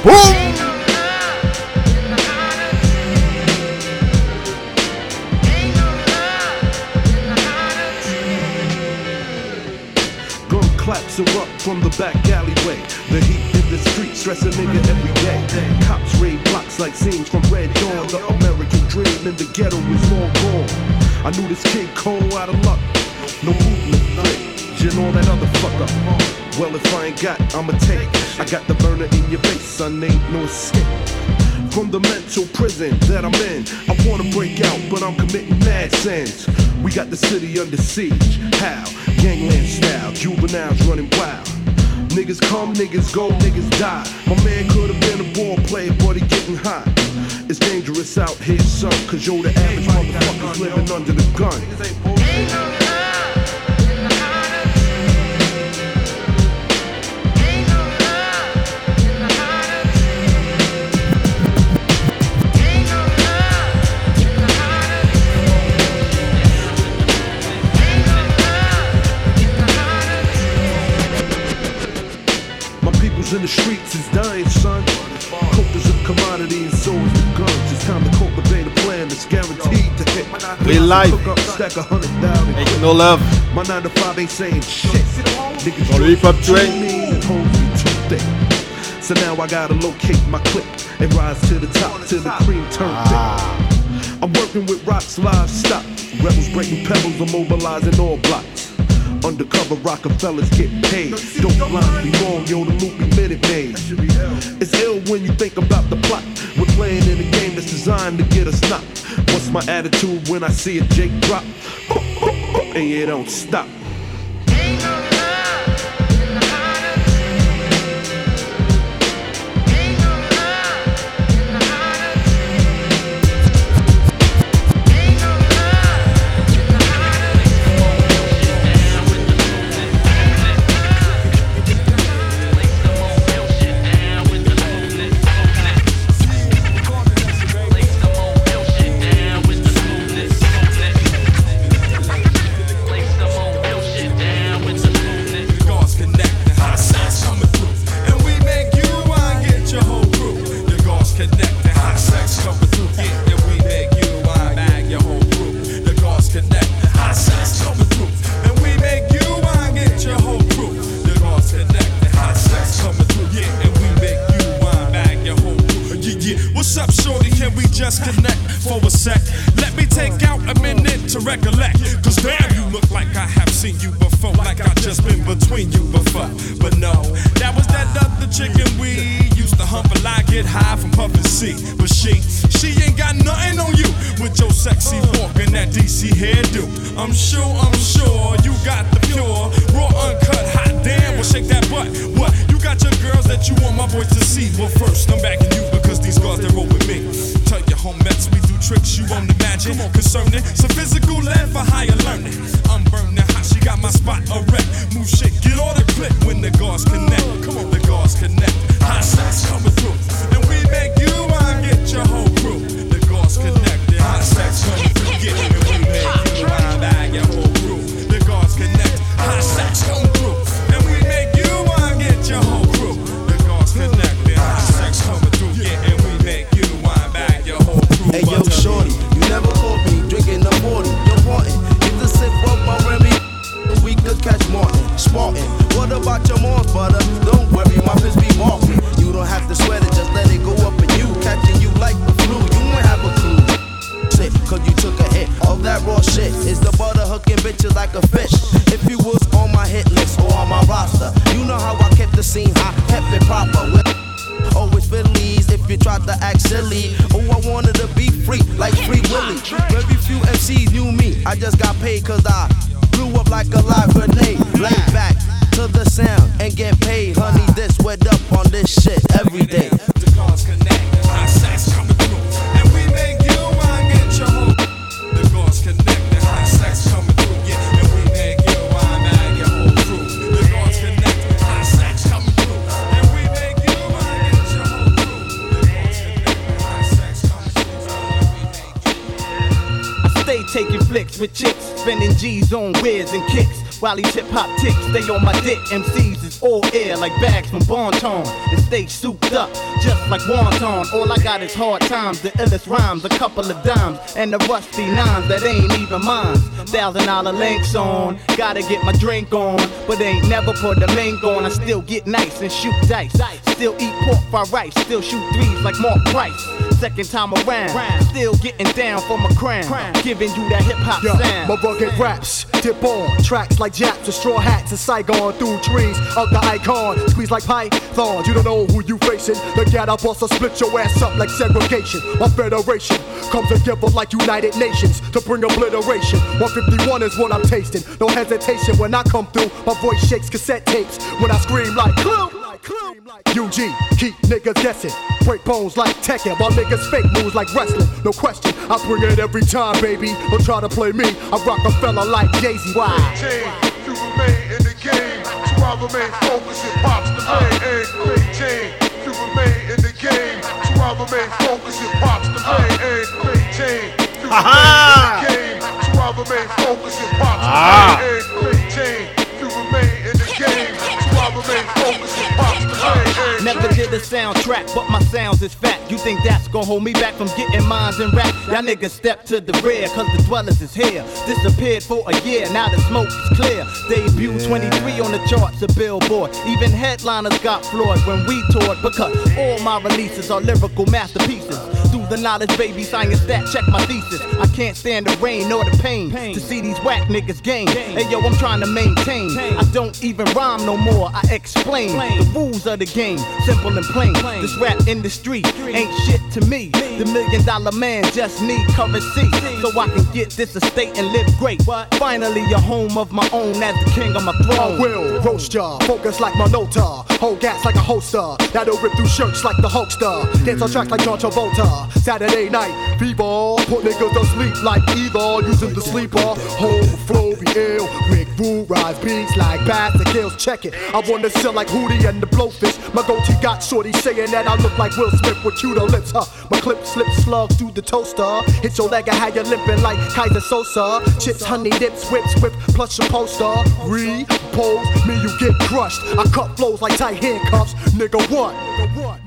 Boom! Claps erupt from the back alleyway. The heat in the street stress a nigga every day. Cops raid blocks like scenes from Red Dawn. The American dream in the ghetto is long gone. I knew this kid cold out of luck. No movement, and all that other fuck up. Well, if I ain't got, I'ma take. I got the burner in your face, son, ain't no escape. From the mental prison that I'm in, I wanna break out, but I'm committing mad sins. We got the city under siege. How? Gangland style, juveniles running wild. Niggas come, niggas go, niggas die. My man could have been a ball player, but he getting hot. It's dangerous out here, son, cause yo, the average motherfuckers living under the gun. Hoes in the streets is dying, son. Coke is a commodity and so is the guns. It's time to cultivate a plan that's guaranteed to hit. Real life. Cook up, stack a hundred thousand. Make no love. My 9 to 5 ain't saying shit. Niggas Dans le hip-hop train. mean and hoes be too thick. So now I gotta locate my clip and rise to the top till the cream turn ah. thick. I'm working with rocks livestock. Rebels breaking pebbles, I'm mobilizing all blocks. Undercover Rockefellers get paid. Don't blind me wrong, yo, the be minute. It's ill when you think about the plot. We're playing in a game that's designed to get us knocked. What's my attitude when I see a Jake drop? And it don't stop. Connect, the hot shots coming through. Yeah, and we make you wine, bag your whole crew. The guards connect, the hot shots coming through. And we make you wine, get your whole crew. The guards connect, the hot shots coming through. Yeah, and we make you wine, bag your whole crew. Yeah, yeah. What's up, shorty? Can we just connect for a sec? Let me take out a minute to recollect. Cause damn, you look like I have seen you before. Like I just been between you before. But no, that was that other chicken we used to hump a lie, get high from puffin' C. But she, she ain't got nothing on you with your sexy walk and that DC hairdo. I'm sure, I'm sure you got the pure, raw, uncut, hot damn. Well, shake that butt. What? You got your girls that you want my boys to see. Well, first, I'm backing you because these girls, they roll with me. Tell your homettes we do tricks you won't imagine. Concerning some physical lead for higher learning. I'm burning hot, she got my spot erect. Move shit, get all the clip when the guards connect. Come on, the guards connect. Hot shots coming through. And we make you wine, get your whole crew. The guards connect, hot shots coming through. Yeah, hooking bitches like a fish. If you was on my hit list or on my roster, you know how I kept the scene hot, kept it proper. With Always Phillies if you tried to act silly. Oh, I wanted to be free, like Free Willy. Very few MCs knew me. I just got paid cause I blew up like a live grenade. Lay back to the sound and get paid. Honey, G's on whiz and kicks. While these hip hop ticks stay on my dick, MCs is all air like bags from Bon Ton. And stay souped up, just like wonton. All I got is hard times, the illest rhymes, a couple of dimes, and the rusty nines that ain't even mine. Thousand dollar links on, gotta get my drink on, but ain't never put the mink on. I still get nice and shoot dice, still eat pork fried rice, still shoot threes like Mark Price. Second time around, still getting down for my crown, giving you that hip hop Yo, sound. my rugged raps dip on tracks like Japs with straw hats and Saigon through trees of the icon. Squeeze like pythons, you don't know who you facing. The ghetto boss will split your ass up like segregation. My federation comes together like United Nations to bring obliteration. 151 is what I'm tasting. No hesitation when I come through. My voice shakes cassette tapes when I scream like Clue. UG, keep niggas guessing. Break bones like Tekken, while niggas fake moves like wrestling. No question, I bring it every time, baby. Don't try to play me. I rock a fella like Jay Z. Why? to remain in the game. So I remain focused and pops the main aim. Maintain to remain in the game. So I remain focused and pops the main aim. Maintain to remain in the game. So I remain focused and pops the main aim. Maintain to remain in the game. So I remain focused and pops the main aim. soundtrack, but my sounds is fat. You think that's gonna hold me back from getting mines and rap? Y'all niggas step to the rear, cause the dwellers is here. Disappeared for a year, now the smoke is clear. Debut 23 on the charts of Billboard. Even headliners got floored when we toured because all my releases are lyrical masterpieces. The knowledge, baby, science that check my thesis. I can't stand the rain or the pain, to see these whack niggas game. Hey yo, I'm trying to maintain. I don't even rhyme no more. I explain the rules of the game, simple and plain. This rap industry ain't shit to me. The million dollar man just need currency so I can get this estate and live great. Finally, a home of my own as the king of my I throne. will roast ya, focus like my nota, hold gas like a holster, that'll rip through shirts like the Hulkster, dance on tracks like John Travolta. Saturday night, people put niggas to sleep like either, using the sleeper, whole flow be ill, Rick Rule rise beats like bats and kills. Check it, I wanna sell like Hootie and the Blowfish. My goatee got shorty saying that I look like Will Smith with cute lips, huh? My clip slips slugs through the toaster, hit your leg and how you limping like Kaiser Sosa. Chips, honey dips, whips, whip, plus your poster. Repose me, you get crushed. I cut flows like tight handcuffs. Nigga, what? Nigga, what?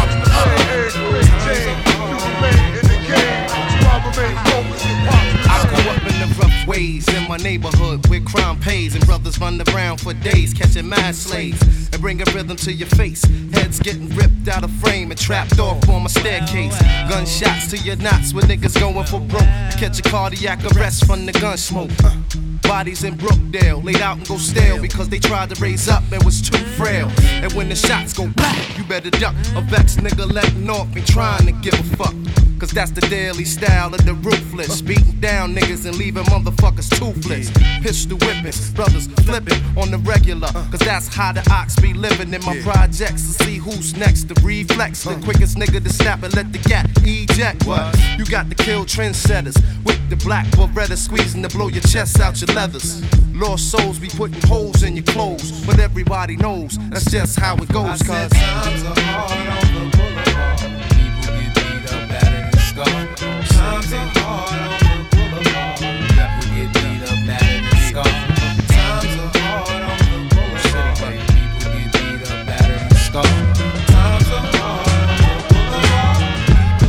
ways in my neighborhood where crime pays and brothers run around for days catching mad slaves and bringing rhythm to your face. Heads getting ripped out of frame and trapped off on my staircase. Gunshots to your knots with niggas going for broke. Catch a cardiac arrest from the gun smoke. Uh, bodies in Brookdale laid out and go stale because they tried to raise up and was too frail. And when the shots go back, you better duck. A vexed nigga letting off and trying to give a fuck. Cause that's the daily style of the ruthless. Beating down niggas and leaving motherfuckers toothless. Pistol whipping, brothers flipping on the regular. Cause that's how the ox be living in my projects to see who's next. The reflex, the quickest nigga to snap and let the cat eject. What? You got the kill trendsetters with the black Beretta squeezing to blow your chest out your leathers. Lost souls be putting holes in your clothes, but everybody knows that's just how it goes. Cause times are hard on the Times are hard on the boulevard. People get beat up, battered and scarred. Times are hard on the boulevard. People get beat up, battered and scarred. Times are hard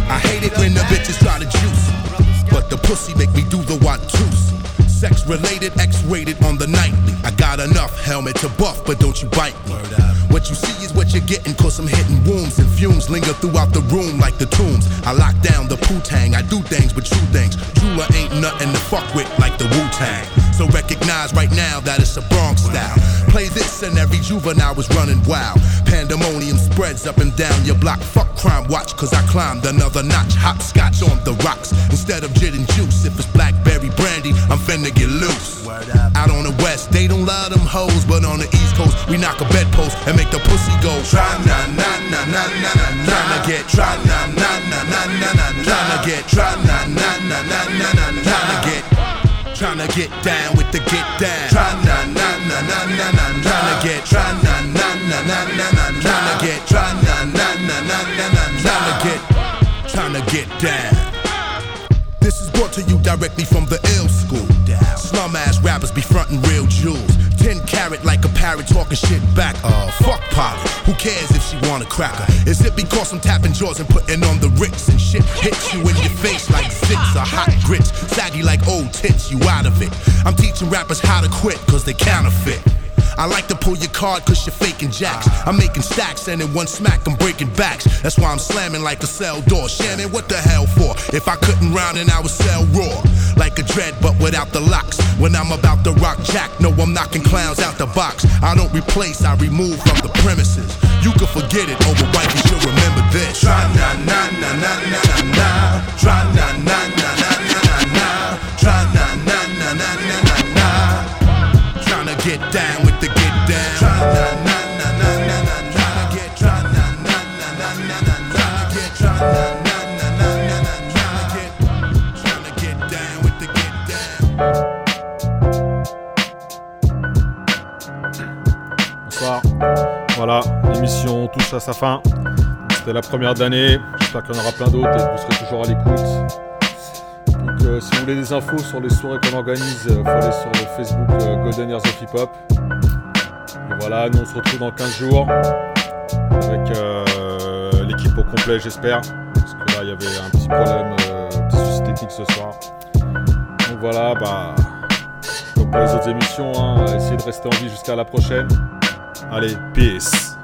I hate it when the bitches try to juice, but the pussy make me do the twos. Sex related, X rated on the nightly. I got enough helmet to buff, but don't you bite me. What you see is what you're getting, cause I'm hitting wounds and fumes linger throughout the room like the tombs. I lock down the poo tang, I do things but true things. Jeweler ain't nothing to fuck with like the Wu Tang. So recognize right now that it's a Bronx style. Play this and every juvenile was running wild. Pandemonium spreads up and down your block. Fuck crime watch, cause I climbed another notch. Hopscotch on the rocks instead of gin and juice. If it's blackberry brandy, I'm finna get loose. Out on the west, they don't love them hoes, but on the east coast, we knock a bedpost and make the pussy go. Try na na na na na na na. Tryna get try na na na na na na na. Tryna get try na na na na na na na. Tryna get tryna get down with the get down. Try na na na na na na. Tryna get try na na na na na na. Tryna get try na na na na na na. Tryna get tryna get down. This is brought to you directly from the ill school. Slum ass rappers be frontin' real jewels. Parrot talking shit back. Uh, fuck Polly. Who cares if she want a cracker? Is it because I'm tapping jaws and putting on the Ritz and shit hits you in your face like zits or hot grits? Saggy like old tits, you out of it. I'm teaching rappers how to quit cause they counterfeit. I like to pull your card cause you're faking jacks. I'm making stacks and in one smack I'm breaking backs. That's why I'm slamming like a cell door. Shannon, what the hell for? If I couldn't round and I would sell raw. Like a dread but without the locks. When I'm about to rock jack, no, I'm knocking clowns out the box. I don't replace, I remove from the premises. You can forget it, oh, over wife, you should remember this. Try na na na na na na. À sa fin. C'était la première d'année. J'espère qu'il y en aura plein d'autres et que vous serez toujours à l'écoute. Donc, euh, si vous voulez des infos sur les soirées qu'on organise, il faut aller sur le Facebook euh, Golden Years of Hip Hop. Voilà, nous on se retrouve dans 15 jours avec euh, l'équipe au complet, j'espère. Parce que là, il y avait un petit problème, euh, un petit souci technique ce soir. Donc voilà, bah, comme pour les autres émissions, hein, essayez de rester en vie jusqu'à la prochaine. Allez, peace.